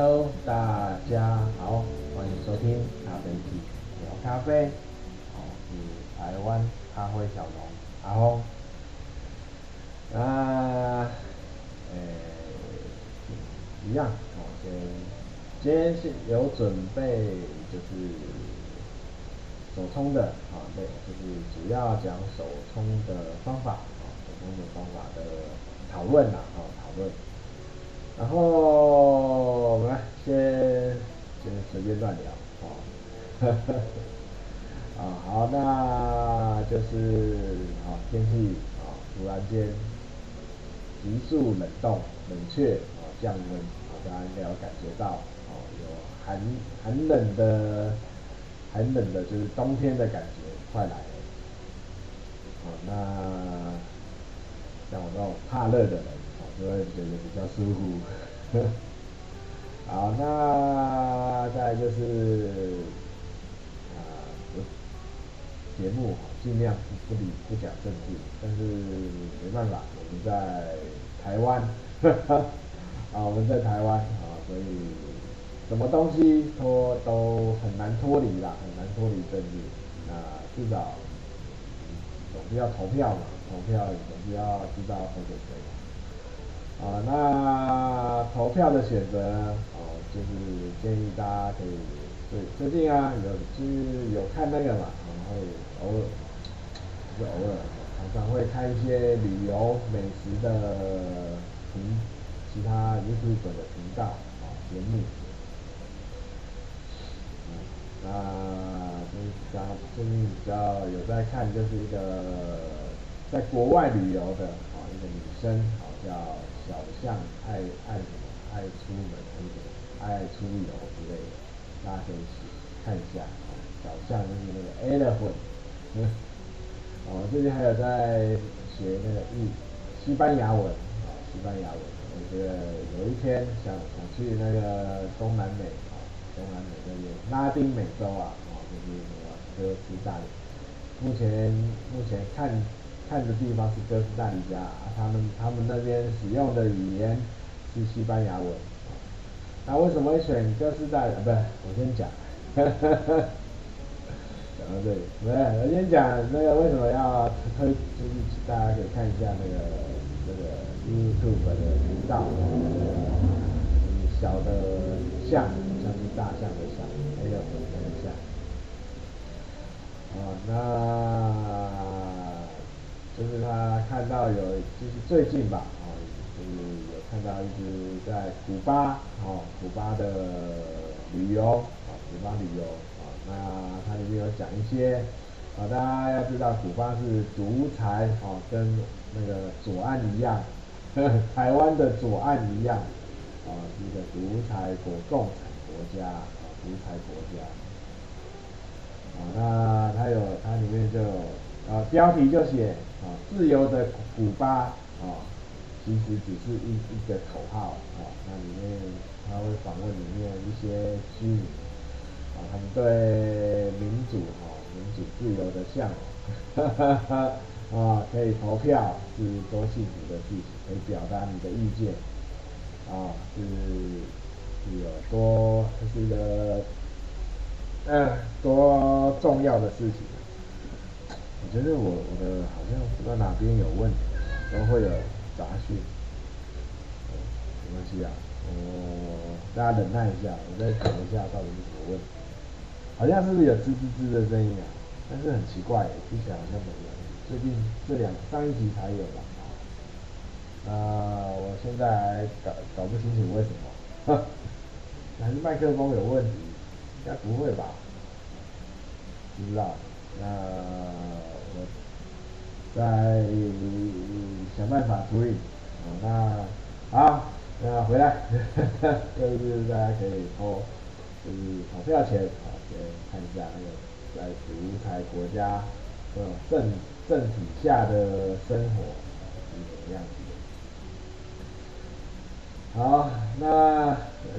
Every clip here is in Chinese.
Hello，大家好，欢迎收听咖啡机聊咖啡。我是台湾咖啡小农阿峰。那，呃，一样，我先，今天是有准备，就是手冲的啊，对，就是主要讲手冲的方法，手冲的方法的讨论呐，啊，讨论。然后我们先先随便乱聊 啊，啊好，那就是啊天气啊突然间急速冷冻冷却啊降温，大家应该有感觉到啊有寒寒冷的寒冷的就是冬天的感觉快来了啊，那像我这种怕热的人。就会觉得比较舒服。好，那再就是啊，节目尽量不不理不讲政治，但是没办法，我们在台湾，啊，我们在台湾啊，所以什么东西脱都很难脱离啦，很难脱离政治。那至少总是要投票嘛，投票总是要知道投给谁。啊，那投票的选择呢？哦，就是建议大家可以最最近啊，有就是有看那个嘛，然后偶尔就偶尔，常常会看一些旅游美食的频，其他 YouTube 的频道啊节目。啊，那就是刚最近比较有在看，就是一个在国外旅游的啊一个女生，好叫。小象爱爱什么？爱出门什么，爱出游之类的，大家可以去看一下。小象就是那个 elephant。嗯。哦，最近还有在学那个日西班牙文啊，西班牙文。我觉得有一天想想去那个东南美啊，东南美那边拉丁美洲啊，啊，就是那个哥斯达黎。目前目前看。看的地方是哥斯达黎加，他们他们那边使用的语言是西班牙文。那为什么会选哥斯达黎？不是，我先讲。讲到这里，不是，我先讲那个为什么要推，就是大家可以看一下那个那个 YouTube 的频道，小的象像是大象的象，那个那个象。啊，那。就是他看到有，就是最近吧，哦，就是有看到一只在古巴，哦，古巴的旅游，啊，古巴旅游，啊，那它里面有讲一些，啊，大家要知道古巴是独裁，哦，跟那个左岸一样，台湾的左岸一样，啊，是一个独裁国共产国家，啊，独裁国家，啊，那它有，它里面就有，啊，标题就写。啊，自由的古巴啊，其实只是一一个口号啊。那里面他会访问里面一些居民啊，他们对民主哈、民主自由的向往，哈哈哈啊，可以投票是多幸福的事情，可以表达你的意见啊，是是有多这是一个嗯多重要的事情。我觉得我我的好像不知道哪边有问题，都会有杂讯。没关系啊，我大家忍耐一下，我再等一下到底是什么问题。好像是不是有吱吱吱的声音啊？但是很奇怪，听起来好像没有。最近这两上一集才有吧？啊，我现在还搞搞不清楚为什么，还是麦克风有问题？应该不会吧？不知道，那。再想办法处理，那好，那回来，就是大家可以投，就是投票前啊，先看一下那个在独裁国家这种政政体下的生活是什么样子的。好，那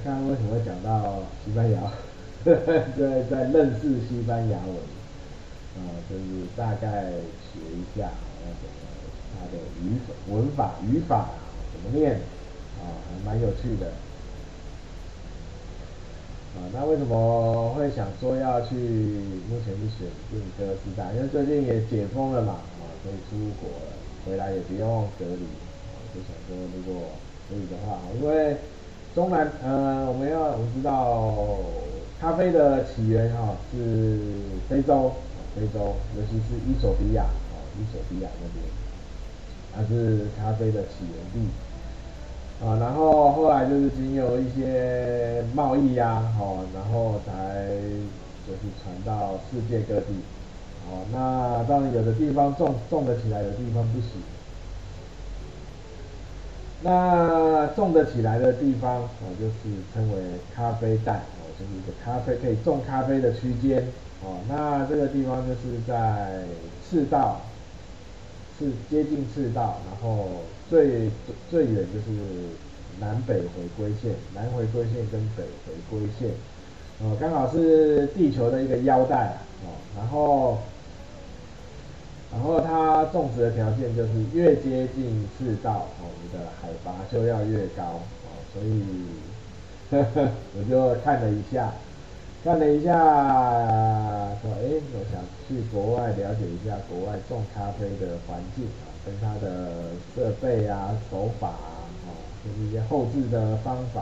看看为什么会讲到西班牙，在在认识西班牙文，啊，就是大概学一下。那个它的语法、文法、语法怎么念啊？还蛮有趣的。啊，那为什么会想说要去目前是选定哥斯达？因为最近也解封了嘛，啊，可以出国了，回来也不用隔离，啊，就想说如果可以的话，因为中南，呃，我们要我们知道咖啡的起源哈是非洲，非洲，尤其是伊索比亚，伊索比亚那边，它是咖啡的起源地。啊，然后后来就是经由一些贸易呀，哦，然后才就是传到世界各地，哦，那当然有的地方种种得起来，有的地方不行。那种得起来的地方，哦，就是称为咖啡带，哦，就是一个咖啡可以种咖啡的区间，哦，那这个地方就是在赤道，是接近赤道，然后。最最远就是南北回归线，南回归线跟北回归线，哦，刚好是地球的一个腰带，哦，然后，然后它种植的条件就是越接近赤道，哦，你的海拔就要越高，哦，所以呵呵 我就看了一下，看了一下，说，哎，我想去国外了解一下国外种咖啡的环境啊。跟它的设备啊、手法啊，哦，就是一些后制的方法，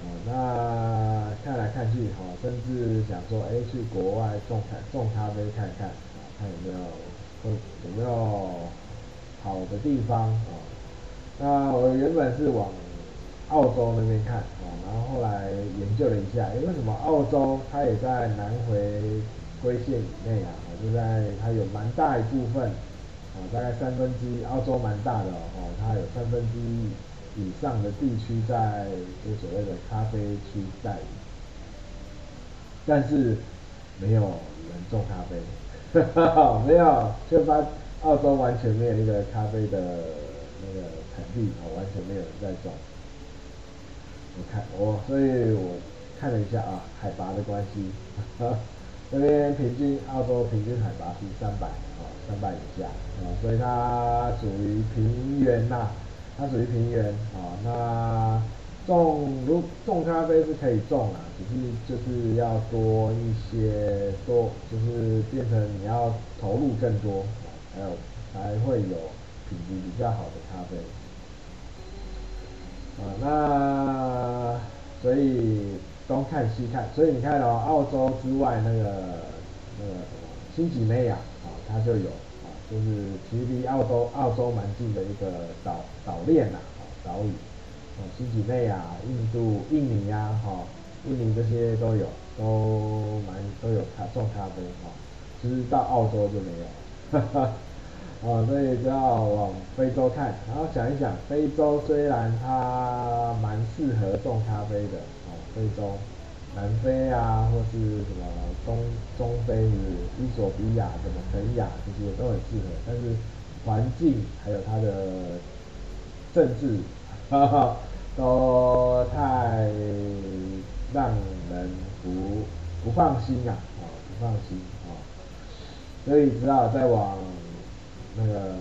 哦，那看来看去，哦，甚至想说，哎，去国外种咖种咖啡看看，啊，看有没有会有没有好的地方，哦，那我原本是往澳洲那边看，哦，然后后来研究了一下，哎，为什么澳洲它也在南回归线以内啊？就在它有蛮大一部分。啊大概三分之一，澳洲蛮大的哦，它有三分之一以上的地区在就所谓的咖啡区带，但是没有人种咖啡，哈哈，没有，就发澳洲完全没有一个咖啡的那个产地哦，完全没有人在种。我看我，所以我看了一下啊，海拔的关系，这边平均澳洲平均海拔是三百。三百以下啊，所以它属于平原呐，它属于平原啊。那种如种咖啡是可以种啊，只是就是要多一些多，就是变成你要投入更多，还有才会有品质比较好的咖啡啊。那所以东看西看，所以你看哦，澳洲之外那个那个什么新几内亚啊。它就有啊，就是其实离澳洲澳洲蛮近的一个岛岛链呐，啊岛屿，啊新几内亚、印度、印尼呀，哈，印尼这些都有，都蛮都有咖种咖啡哈，其实到澳洲就没有，哈 哈，啊所以就要往非洲看，然后想一想，非洲虽然它蛮适合种咖啡的，非洲。南非啊，或是什么中中非是伊索比亚、什么肯亚这些都很适合，但是环境还有它的政治，哈哈，都太让人不不放心啊，啊不放心啊，所以只好再往那个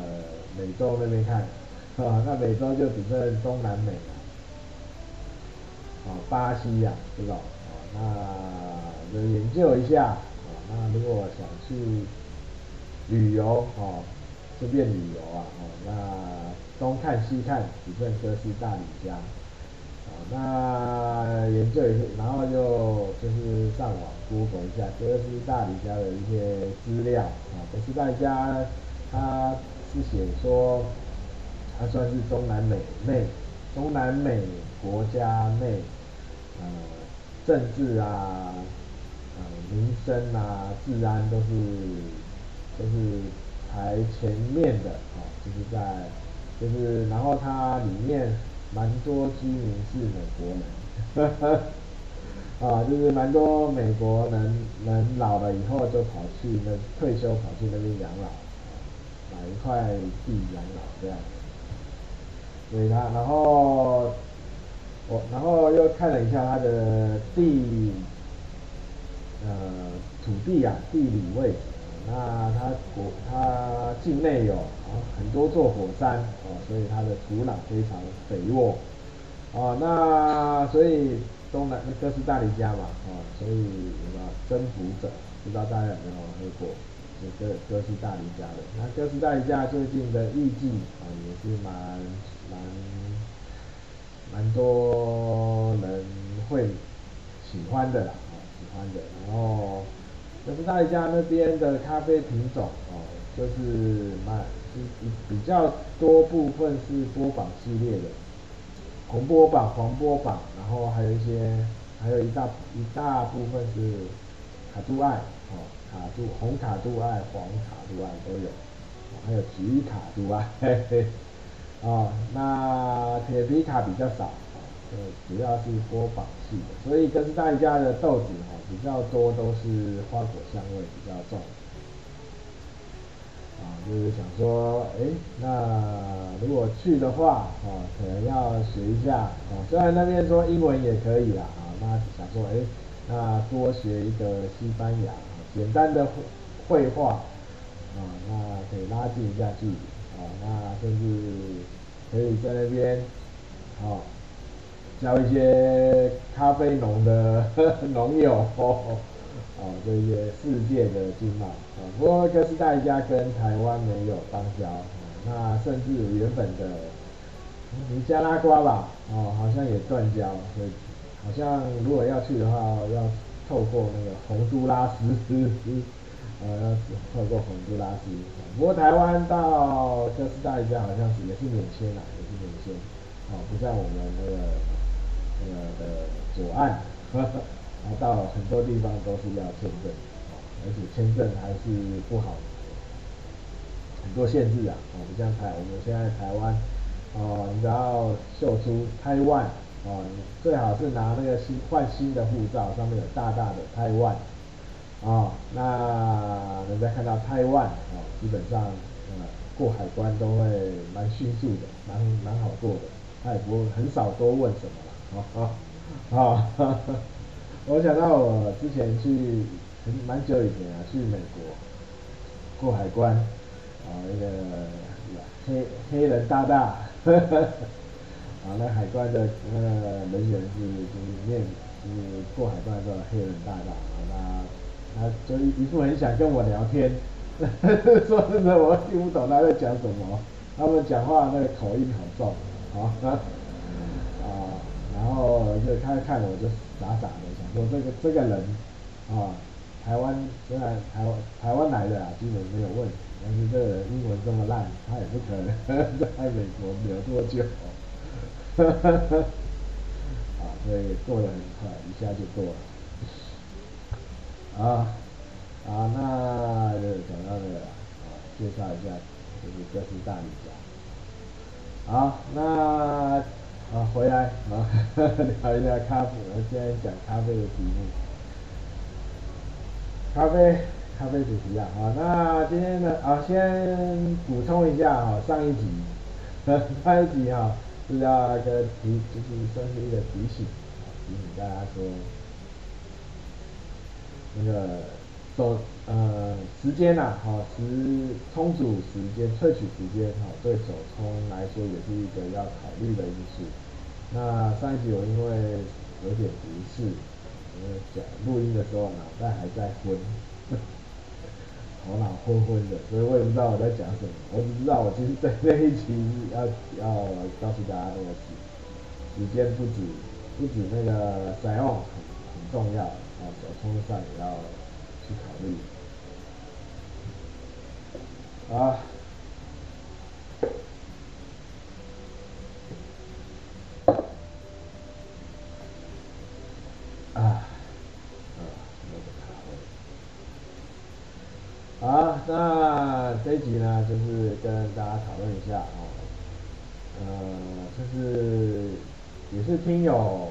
美洲那边看，啊那美洲就只剩中南美了，啊巴西呀，对吧？那就研究一下啊，那如果想去旅游哦，顺便旅游啊，哦，那东看西看，只剩哥斯大黎加，啊，那研究一下，然后就就是上网搜索一下哥斯大黎加的一些资料啊，哥斯大黎加它是写说，它算是中南美内中南美国家内，呃。政治啊，呃，民生啊，治安都是都是排前面的啊，就是在就是，然后它里面蛮多居民是美国人，呵呵，啊，就是蛮多美国人人老了以后就跑去那退休跑去那边养老，买一块地养老这样，所以他然后。我然后又看了一下它的地，呃，土地啊，地理位置，那它国它境内有啊很多座火山哦，所以它的土壤非常肥沃，啊，那所以东南哥斯达黎加嘛，哦，所以什么征服者，不知道大家有没有喝过？就哥哥斯达黎加的，那哥斯达黎加最近的艺妓啊也是蛮蛮蛮多人会喜欢的啦，啊喜欢的。然后哥斯达黎加那边的咖啡品种哦，就是蛮是比较多部分是波榜系列的，红波榜、黄波榜，然后还有一些，还有一大一大部分是卡杜艾哦。卡杜红卡杜艾、黄卡杜艾都有，还有橘卡杜艾，嘿嘿，哦，那铁皮卡比较少，呃，主要是波榜系的，所以哥斯达黎加的豆子哈比较多都是花果香味比较重，啊，就是想说，哎，那如果去的话，啊，可能要学一下，啊，虽然那边说英文也可以啦，啊，那想说，哎，那多学一个西班牙。简单的绘画啊，那可以拉近一下距离啊，那甚至可以在那边啊交一些咖啡农的 农友哦，哦，这些世界的经贸啊。不过哥斯达黎加跟台湾没有邦交，那甚至原本的尼加拉瓜吧，哦，好像也断交，所以好像如果要去的话要。透过那个洪都拉斯，呃，透过洪都拉斯。不过台湾到哥斯达黎加好像是也是免签啦，也是免签，哦，不像我们那个那个的左岸，然 后到很多地方都是要签证，而且签证还是不好，很多限制啊，哦，不像台我们现在台湾，哦，你只要秀出台湾。哦，你最好是拿那个新换新的护照，上面有大大的台湾，哦，那人家看到台湾，哦，基本上，呃，过海关都会蛮迅速的，蛮蛮好过的，他也不很少多问什么了，哦哦，哦，我想到我之前去很，蛮久以前啊，去美国过海关，啊，那个黑黑人大大。啊，那海关的那个人员是就是面就是过海关的黑人大大，啊，那他就一副很想跟我聊天，说真的我听不懂他在讲什么，他们讲话那个口音很重，啊啊，然后就他看我就傻傻的想说这个这个人啊，台湾虽然台湾台湾来的啊，基本没有问题，但是这个人英文这么烂，他也不可能 在美国留多久。呵呵呵，啊，所以过得很快，一下就过了。啊，啊，那就讲到这个，啊，介绍一下，就是哥斯达黎加。好，那啊回来啊，聊一下咖啡，我现在讲咖啡的题目。咖啡，咖啡主题啊，啊，那今天呢，啊，先补充一下哈，上一集，上一集哈。是要一个提，就是算是一个提醒，提醒大家说，那个走呃时间呐，好时充足时间萃取时间，好对手冲来说也是一个要考虑的因素。那上一集我因为有点不适，因为讲录音的时候脑袋还在昏。头脑昏昏的，所以我也不知道我在讲什么。我只知道我其实在这一期要要告诉大家那个时时间不止不止那个使用很很重要啊，手冲上也要去考虑啊。好，那这一集呢，就是跟大家讨论一下哦，呃，就是也是听友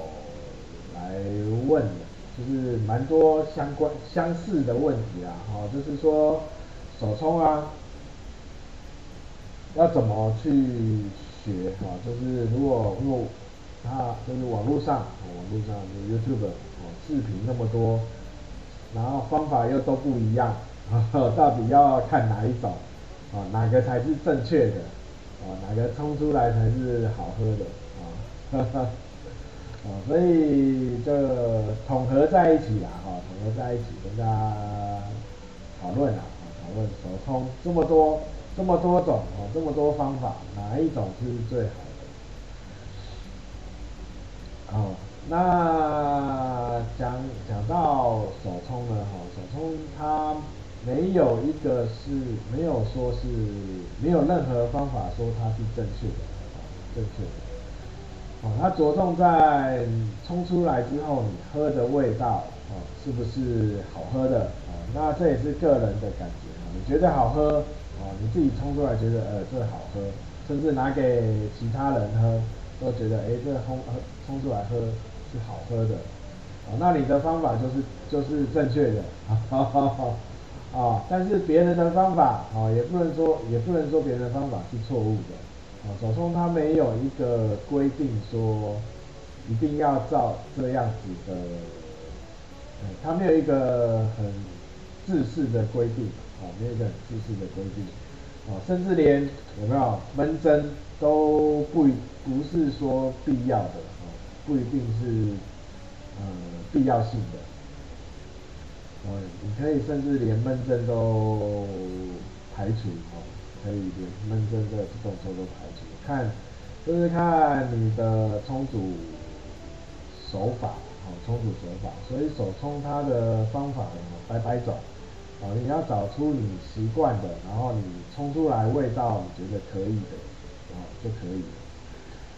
来问的，就是蛮多相关相似的问题啊，哈，就是说手冲啊，要怎么去学啊？就是如果如果他就是网络上，网络上 YouTube 哦，视频那么多，然后方法又都不一样。啊，到底要看哪一种？啊，哪个才是正确的？啊，哪个冲出来才是好喝的？啊，哈哈，哦，所以这统合在一起啦，哈、哦，统合在一起跟大家讨论啊，讨论手冲这么多这么多种哦，这么多方法，哪一种是最好的？哦，那讲讲到手冲呢，哈、哦，手冲它没有一个是没有说是没有任何方法说它是正确的，正确的。哦，它着重在冲出来之后，你喝的味道，哦，是不是好喝的？哦，那这也是个人的感觉，你觉得好喝，哦，你自己冲出来觉得，呃，这好喝，甚至拿给其他人喝，都觉得，哎，这冲喝冲出来喝是好喝的，哦，那你的方法就是就是正确的，哈哈哈，啊，但是别人的方法，啊，也不能说也不能说别人的方法是错误的。手冲它没有一个规定说一定要照这样子的，嗯，它没有一个很制式的规定，啊，没有一个很制式的规定，啊，甚至连有没有闷蒸都不不是说必要的，啊，不一定是呃必要性的，啊，你可以甚至连闷蒸都排除，哦。可以连闷蒸的这种时候都排除，看就是看你的冲煮手法，哦，冲煮手法，所以手冲它的方法呢，百百种，哦，你要找出你习惯的，然后你冲出来味道你觉得可以的，哦，就可以了，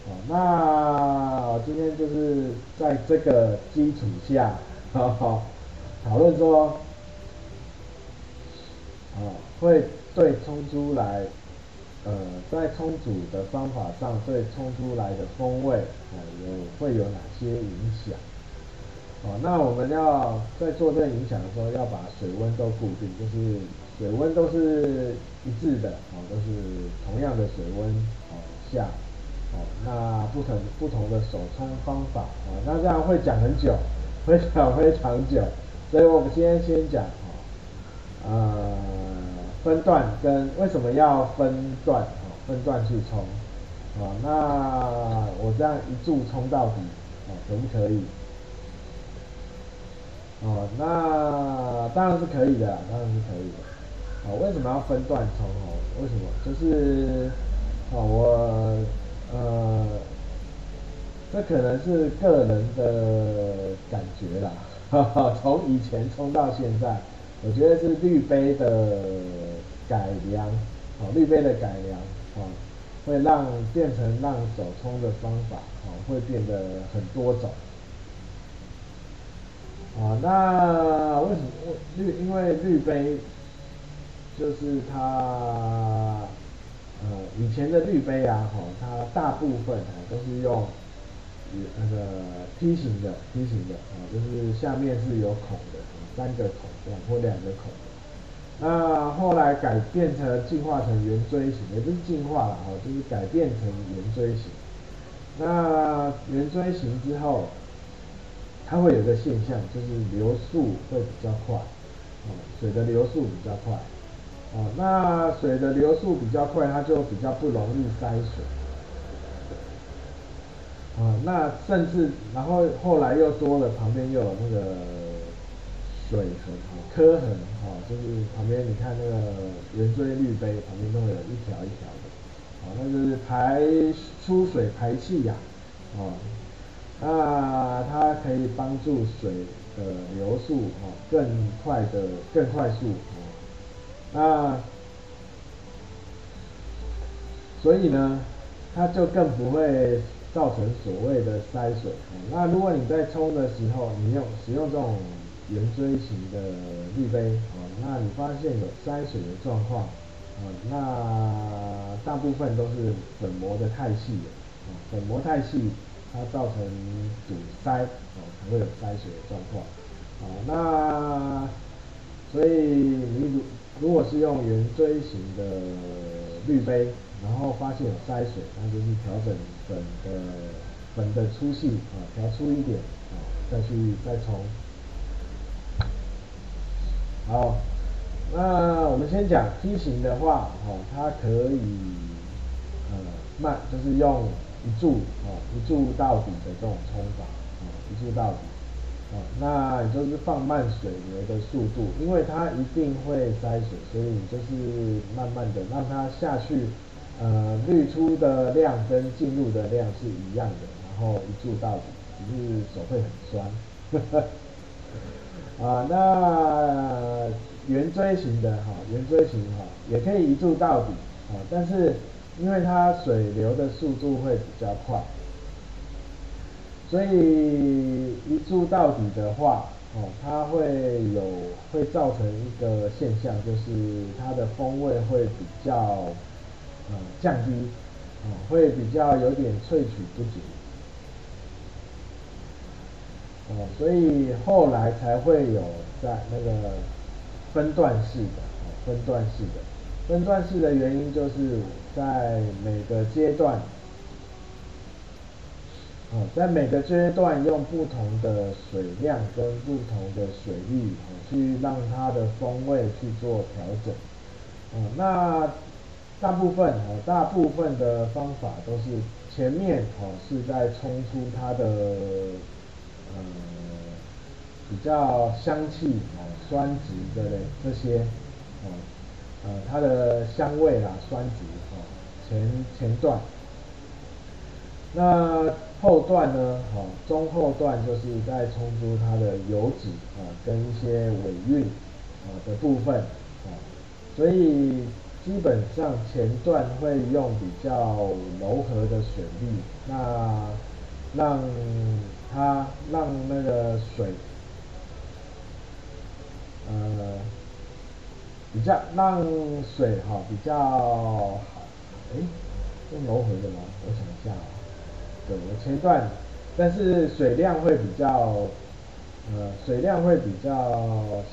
哦，那今天就是在这个基础下，哈哈，讨论说，哦，会。对冲出来，呃，在冲煮的方法上，对冲出来的风味，呃，有会有哪些影响？哦，那我们要在做这个影响的时候，要把水温都固定，就是水温都是一致的，哦，都是同样的水温，哦，下，哦，那不同不同的手冲方法，哦，那这样会讲很久，会讲非常久，所以我们今天先讲，哦，呃。分段跟为什么要分段？分段去冲，啊，那我这样一注冲到底，啊，可不可以？哦，那当然是可以的，当然是可以的。哦，为什么要分段冲？哦，为什么？就是，哦，我，呃，这可能是个人的感觉啦，哈哈，从以前冲到现在。我觉得是滤杯的改良，哦，滤杯的改良，哦，会让变成让手冲的方法，哦，会变得很多种，啊，那为什么滤？因为滤杯就是它，呃，以前的滤杯啊，哈，它大部分啊都是用那个梯形的，梯形的，啊，就是下面是有孔的。三个孔，或两个孔，那后来改变成进化成圆锥形，也不是进化了哈，就是改变成圆锥形。那圆锥形之后，它会有个现象，就是流速会比较快，哦，水的流速比较快，哦，那水的流速比较快，它就比较不容易塞水，啊，那甚至然后后来又多了，旁边又有那个。水痕啊，刻痕啊，就是旁边你看那个圆锥滤杯旁边都有一条一条的，啊，那就是排出水排气呀，啊，那它可以帮助水的流速啊更快的更快速啊，那所以呢，它就更不会造成所谓的塞水。那如果你在冲的时候，你用使用这种。圆锥形的滤杯啊，那你发现有塞水的状况啊，那大部分都是粉膜的太细了啊，粉膜太细，它造成堵塞啊，才会有塞水的状况啊。那所以你如如果是用圆锥形的滤杯，然后发现有塞水，那就是调整粉的粉的粗细啊，调粗一点啊，再去再从。好，那我们先讲梯形的话，哦，它可以，呃，慢，就是用一注，哦，一注到底的这种冲法，哦一注到底，哦，那你就是放慢水流的速度，因为它一定会塞水，所以你就是慢慢的让它下去，呃，滤出的量跟进入的量是一样的，然后一注到底，只是手会很酸，呵呵，啊，那圆锥形的哈，圆锥形哈，也可以一注到底，啊，但是因为它水流的速度会比较快。所以一注到底的话，哦，它会有会造成一个现象，就是它的风味会比较呃降低，哦，会比较有点萃取不足，哦，所以后来才会有在那个分段式的，分段式的，分段式的原因就是在每个阶段。哦，在每个阶段用不同的水量跟不同的水力，哦，去让它的风味去做调整。哦，那大部分哦，大部分的方法都是前面哦是在冲出它的呃比较香气哦酸质的这些哦呃它的香味啦酸质哦前前段。那后段呢？好，中后段就是在冲出它的油脂啊，跟一些尾韵啊的部分啊，所以基本上前段会用比较柔和的水力，那让它让那个水呃比较让水哈比较好，哎，用柔和的吗？我想一下啊。对，我前段，但是水量会比较，呃，水量会比较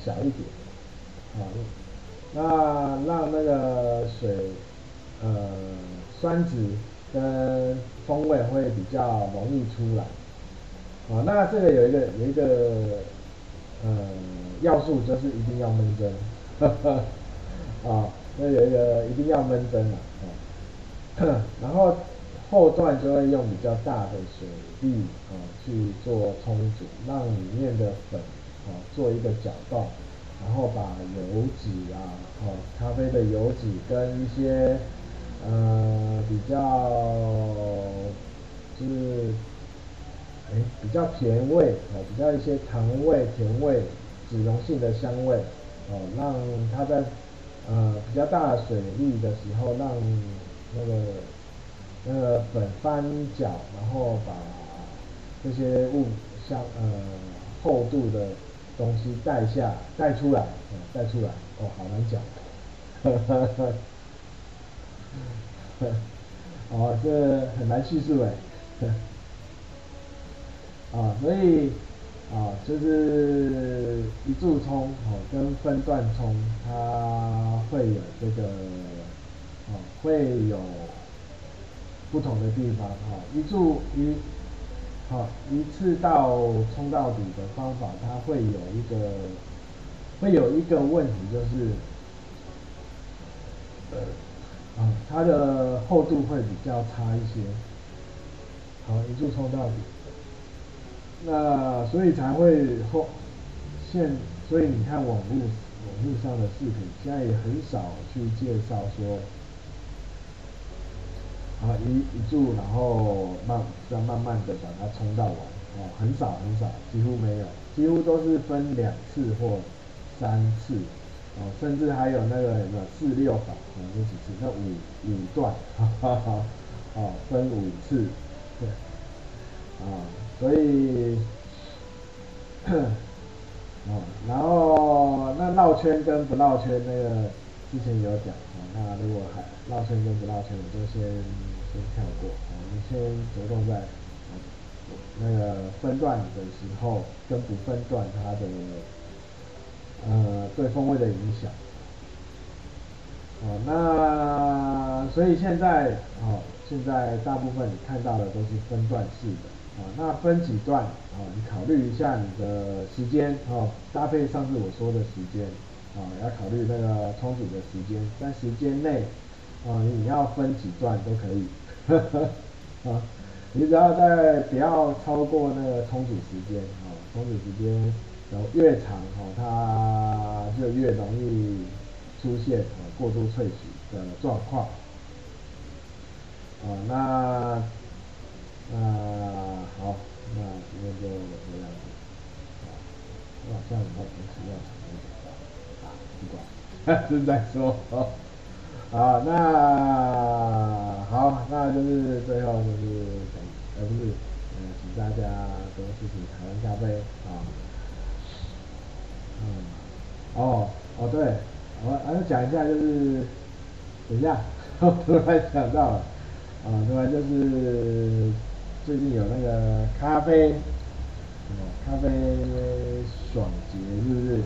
小一点，啊，那让那个水，呃，酸质跟风味会比较容易出来，啊，那这个有一个有一个，呃，要素就是一定要闷蒸，啊，那有一个一定要闷蒸啊，然后。后段就会用比较大的水力啊去做冲煮，让里面的粉啊做一个搅动，然后把油脂啊，啊咖啡的油脂跟一些呃比较就是哎比较甜味哦比较一些糖味甜味脂溶性的香味哦，让它在呃比较大的水力的时候让那个。那个粉翻搅，然后把这些物像呃厚度的东西带下带出来，带出来，哦，好难讲，呵呵呵，呵，哦，这很难叙述哎，啊，所以啊，就是一注冲哦，跟分段冲，它会有这个，哦，会有。不同的地方哈，一注一，好一次到冲到底的方法，它会有一个，会有一个问题就是，呃，啊，它的厚度会比较差一些，好一注冲到底，那所以才会后现，所以你看网络网络上的视频，现在也很少去介绍说。啊，一一注，然后慢，再慢慢的把它冲到完，哦，很少很少，几乎没有，几乎都是分两次或三次，哦，甚至还有那个什么四六法，哦，那几次，那五五段，哈哈哈，哦，分五次，对，啊，所以，哦，然后那绕圈跟不绕圈那个之前有讲，哦，那如果还。绕圈跟不绕圈，我就先先跳过。我们先着重在那个分段的时候跟不分段它的呃对风味的影响。哦，那所以现在哦，现在大部分你看到的都是分段式的。啊，那分几段啊？你考虑一下你的时间哦，搭配上次我说的时间啊，要考虑那个冲煮的时间，在时间内。啊，你要分几段都可以，呵呵，啊，你只要在不要超过那个冲煮时间哦，冲煮时间然后越长哦，它就越容易出现哦过度萃取的状况。啊，那那好，那今天就这样子。啊，我好像有东西要讲一点啊，不管，正在说。好，那好，那就是最后就是呃不是，呃请大家多支持台湾咖啡啊。嗯，哦哦对，我还要讲一下就是，等一下，我突然想到了，啊对吧？就是最近有那个咖啡，哦咖啡爽节是不是？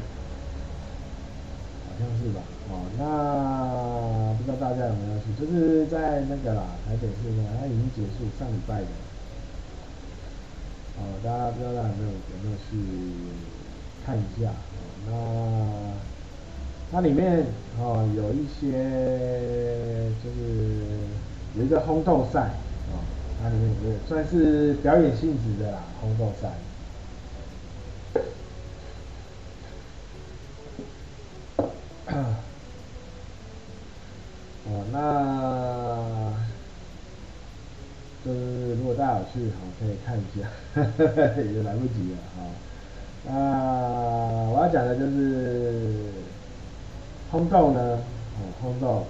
好像是吧。哦，那不知道大家有没有去？就是在那个啦，台北市呢，它已经结束上礼拜的。哦，大家不知道大家有没有有没有去看一下？哦，那它里面哦有一些就是有一个烘豆赛，它里面有个算是表演性质的啦，红豆赛。哦，那就是如果大家有去，好可以看一下，也来不及了哈。那我要讲的就是烘豆呢，哦，烘豆，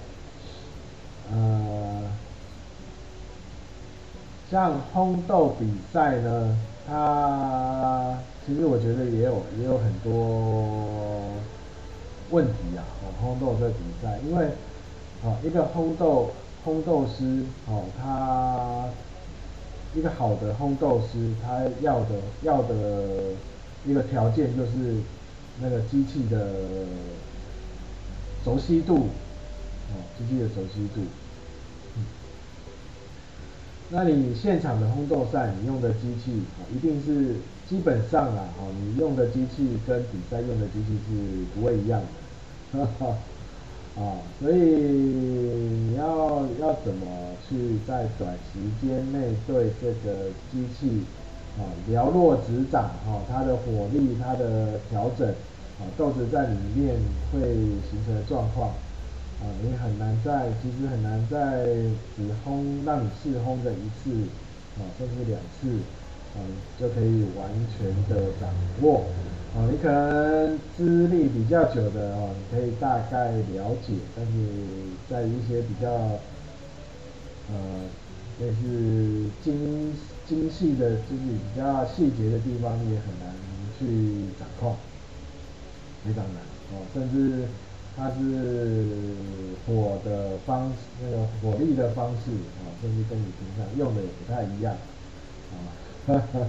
呃，像烘豆比赛呢，它其实我觉得也有也有很多问题啊，哦，烘豆这比赛，因为。哦，一个烘豆烘豆师，哦，他一个好的烘豆师，他要的要的一个条件就是那个机器的熟悉度，哦，机器的熟悉度。那你现场的烘豆赛，你用的机器，啊，一定是基本上啊，哦，你用的机器跟比赛用的机器是不会一样的，哈哈。啊、所以你要要怎么去在短时间内对这个机器啊了若指掌哈、它的火力、它的调整啊，豆子在里面会形成的状况啊，你很难在其实很难在只烘让你试烘的一次啊，甚至两次啊，就可以完全的掌握。啊，你可能资历比较久的哦，你可以大概了解，但是在一些比较呃类似精精细的，就是比较细节的地方，你也很难去掌控，非常难哦。甚至它是火的方式那个火力的方式啊，甚至跟你平常用的也不太一样啊。呵呵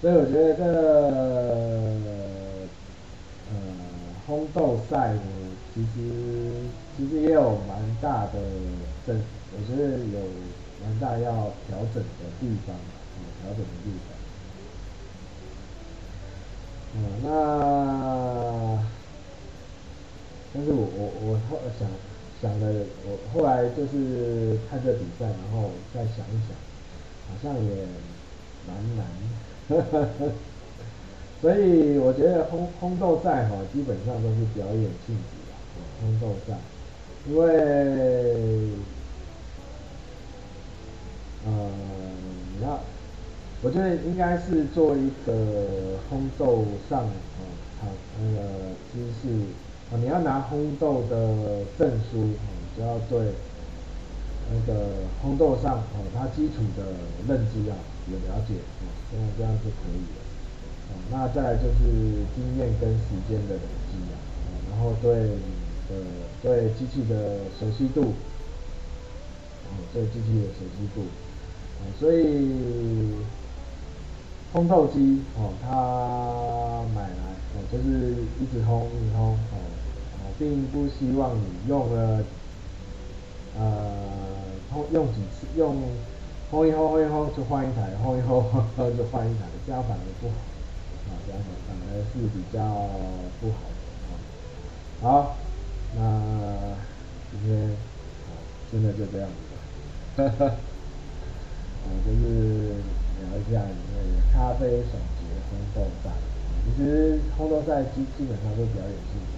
所以我觉得这个呃烘豆赛呢，其实其实也有蛮大的整，我觉得有蛮大要调整的地方，啊，调整的地方。嗯，那但是我我我后想想的，我后来就是看这比赛，然后再想一想，好像也蛮难。所以我觉得烘烘豆赛哈，基本上都是表演性质的，烘豆赛，因为，呃，那，我觉得应该是做一个烘豆上啊，好那个知识啊，你要拿烘豆的证书啊，就要对那个烘豆上哦，它基础的认知啊有了解。这样这样就可以了，哦，那再来就是经验跟时间的累积啊，然后对你的对机器的熟悉度，哦，对机器的熟悉度，哦，所以烘豆机哦，它买来哦就是一直烘一直烘，哦，并不希望你用了，呃，烘用几次用。烘一烘，烘一烘就换一台，烘一烘就换一台，这样反而不好，啊，这样反而是比较不好的啊。好，那今天啊，现在就这样子吧，哈哈，啊，就是聊一。下那个咖啡爽捷烘豆赛，其实烘豆赛基基本上都比较有兴趣。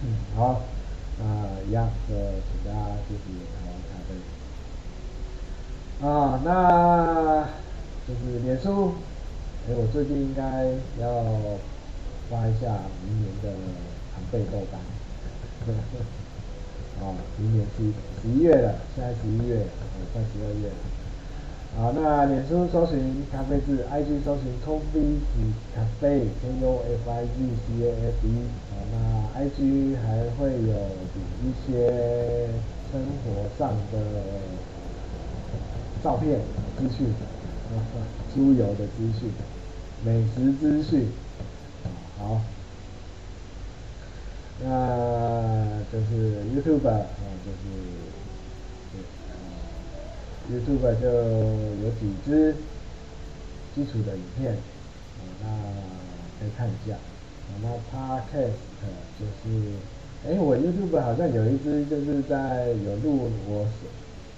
嗯，好，那一样的，请大家继续台湾咖啡。啊，那就是脸书，哎，我最近应该要发一下明年的常备豆单。啊，明年是十一月了，现在十一月，快十二月了。好，那脸书搜寻咖啡字，IG 搜寻 Coffee Cafe K O F I Z C A F E。好，那 IG 还会有一些生活上的照片资讯，出游 的资讯，美食资讯。好。那就是 YouTube 啊，就是，YouTube 就有几支基础的影片，啊，那可以看一下。啊，那 Podcast 就是，哎，我 YouTube 好像有一支就是在有录我手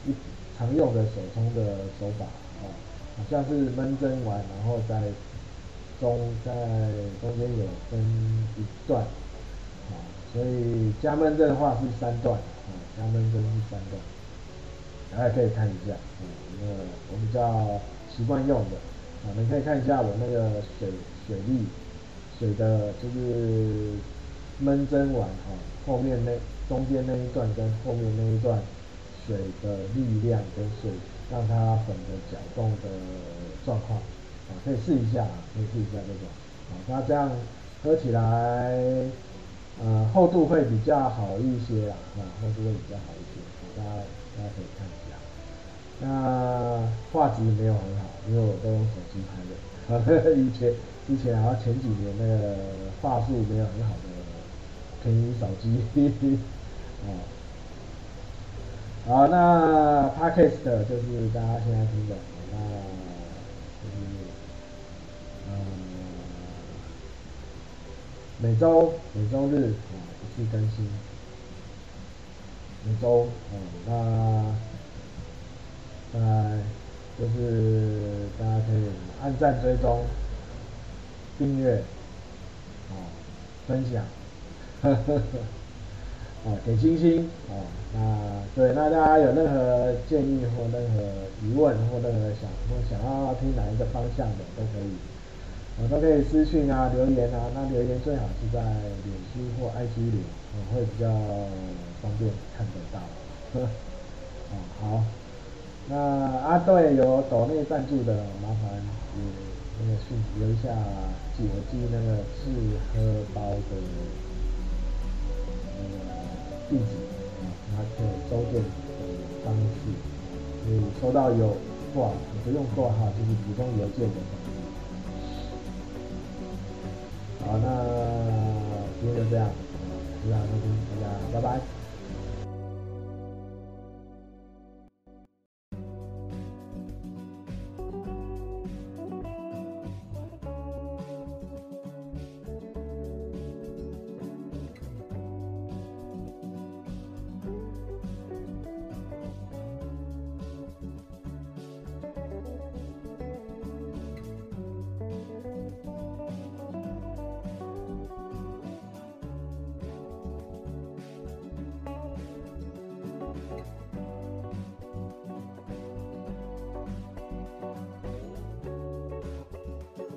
一常用的手冲的手法，啊，好像是闷蒸完，然后在中在中间有分一段。所以加闷蒸的话是三段，啊，加闷蒸是三段，大家可以看一下，嗯，那个我比较习惯用的，啊，你可以看一下我那个水水力，水的就是闷蒸完，哈，后面那中间那一段跟后面那一段水的力量跟水让它粉的搅动的状况，啊，可以试一下，可以试一下这种，啊，那这样喝起来。呃，厚度会比较好一些啦，啊，厚度会比较好一些，大家大家可以看一下。那画质没有很好，因为我都用手机拍的。以前以前然后前几年那个画质没有很好的便宜手机，啊，好，那 Podcast 就是大家现在听的，那就是。每周每周日啊一次更新，每周啊那那就是大家可以按赞追踪、订阅啊分享，呵呵呵啊给星星啊那对那大家有任何建议或任何疑问或任何想或想要听哪一个方向的都可以。我都可以私讯啊，留言啊，那留言最好是在脸书或 IG 里，我会比较方便看得到。呵，哦好，那啊对，有抖内赞助的，麻烦也那个讯留一下，寄我寄那个试喝包的呃地址啊，它可以收件的方式，你收到有挂，不用挂号，就是普通邮件的。好，那今天就这样，嗯，就这样，大家拜拜。